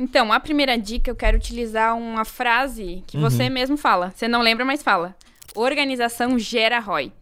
Então, a primeira dica eu quero utilizar uma frase que Uhum. você mesmo fala. Você não lembra, mas fala. Organização gera ROI.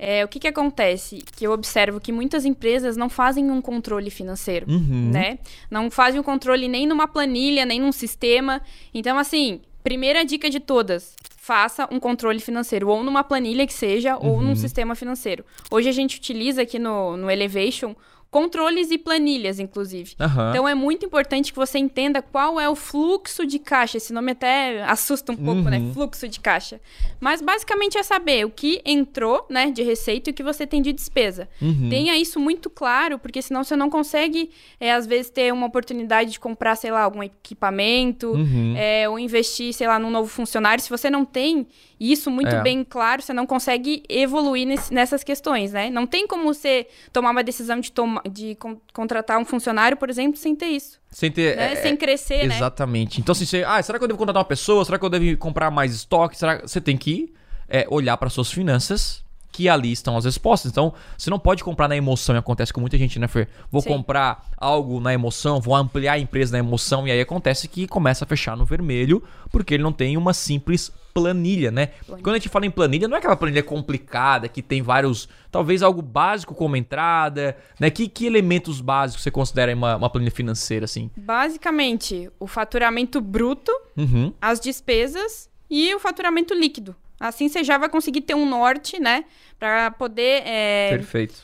É, o que, que acontece? Que eu observo que muitas empresas não fazem um controle financeiro, Uhum. né? Não fazem um controle nem numa planilha, nem num sistema. Então, assim, primeira dica de todas. Faça um controle financeiro, ou numa planilha que seja, ou Uhum. num sistema financeiro. Hoje a gente utiliza aqui no, no Elevation controles e planilhas, inclusive. Aham. Então é muito importante que você entenda qual é o fluxo de caixa. Esse nome até assusta um pouco, né? Uhum. Fluxo de caixa. Mas basicamente é saber o que entrou, né, de receita e o que você tem de despesa. Uhum. Tenha isso muito claro, porque senão você não consegue, é, às vezes, ter uma oportunidade de comprar, sei lá, algum equipamento, Uhum. é, ou investir, sei lá, num novo funcionário. Se você não tem isso muito É. bem claro, você não consegue evoluir nesse- nessas questões, né? Não tem como você tomar uma decisão de, de con- contratar um funcionário, por exemplo, sem ter isso. Sem ter. né? é, sem crescer, né? Exatamente. Então, assim, você, ah, será que eu devo contratar uma pessoa? Será que eu devo comprar mais estoque? Será você tem que é, olhar para suas finanças, que ali estão as respostas. Então, você não pode comprar na emoção, e acontece com muita gente, né, Fer? Vou Sim. comprar algo na emoção, vou ampliar a empresa na emoção, e aí acontece que começa a fechar no vermelho, porque ele não tem uma simples planilha, né? Planilha. Quando a gente fala em planilha, não é aquela planilha complicada que tem vários. Talvez algo básico como entrada, né? Que, que elementos básicos você considera uma, uma planilha financeira, assim? Basicamente, o faturamento bruto, Uhum. as despesas e o faturamento líquido. Assim você já vai conseguir ter um norte, né? Pra poder é, Perfeito.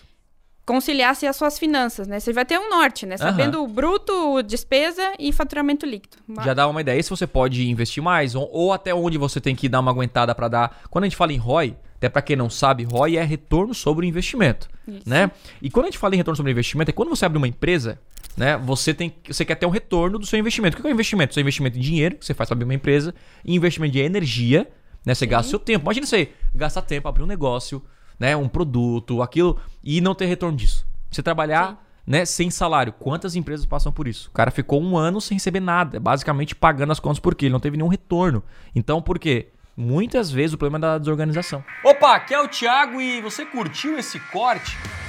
conciliar-se as suas finanças, né? Você vai ter um norte, né? Sabendo o bruto, o despesa e faturamento líquido. Já dá uma ideia se você pode investir mais ou, ou até onde você tem que dar uma aguentada para dar. Quando a gente fala em ROI, até para quem não sabe, ROI é retorno sobre o investimento, Isso. né? E quando a gente fala em retorno sobre o investimento, é quando você abre uma empresa, né? Você tem, você quer ter um retorno do seu investimento. O que é o investimento? Seu investimento em dinheiro que você faz para abrir uma empresa, e investimento de energia, né? Você gasta seu tempo. Imagina você gastar tempo abrir um negócio, né? Um produto, aquilo e não ter retorno disso. Você trabalhar Sim. né, sem salário. Quantas empresas passam por isso? O cara ficou um ano sem receber nada, basicamente pagando as contas porque ele não teve nenhum retorno. Então, por quê? Muitas vezes o problema é da desorganização. Opa, aqui é o Thiago e você curtiu esse corte?